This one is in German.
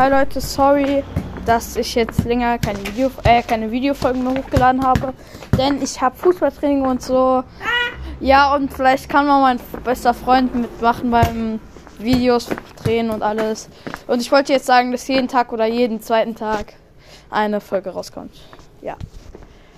Hi Leute, sorry, dass ich jetzt länger keine Video, äh, keine Videofolgen mehr hochgeladen habe, denn ich habe Fußballtraining und so. Ja, und vielleicht kann man mein bester Freund mitmachen beim Videos drehen und alles. Und ich wollte jetzt sagen, dass jeden Tag oder jeden zweiten Tag eine Folge rauskommt. Ja.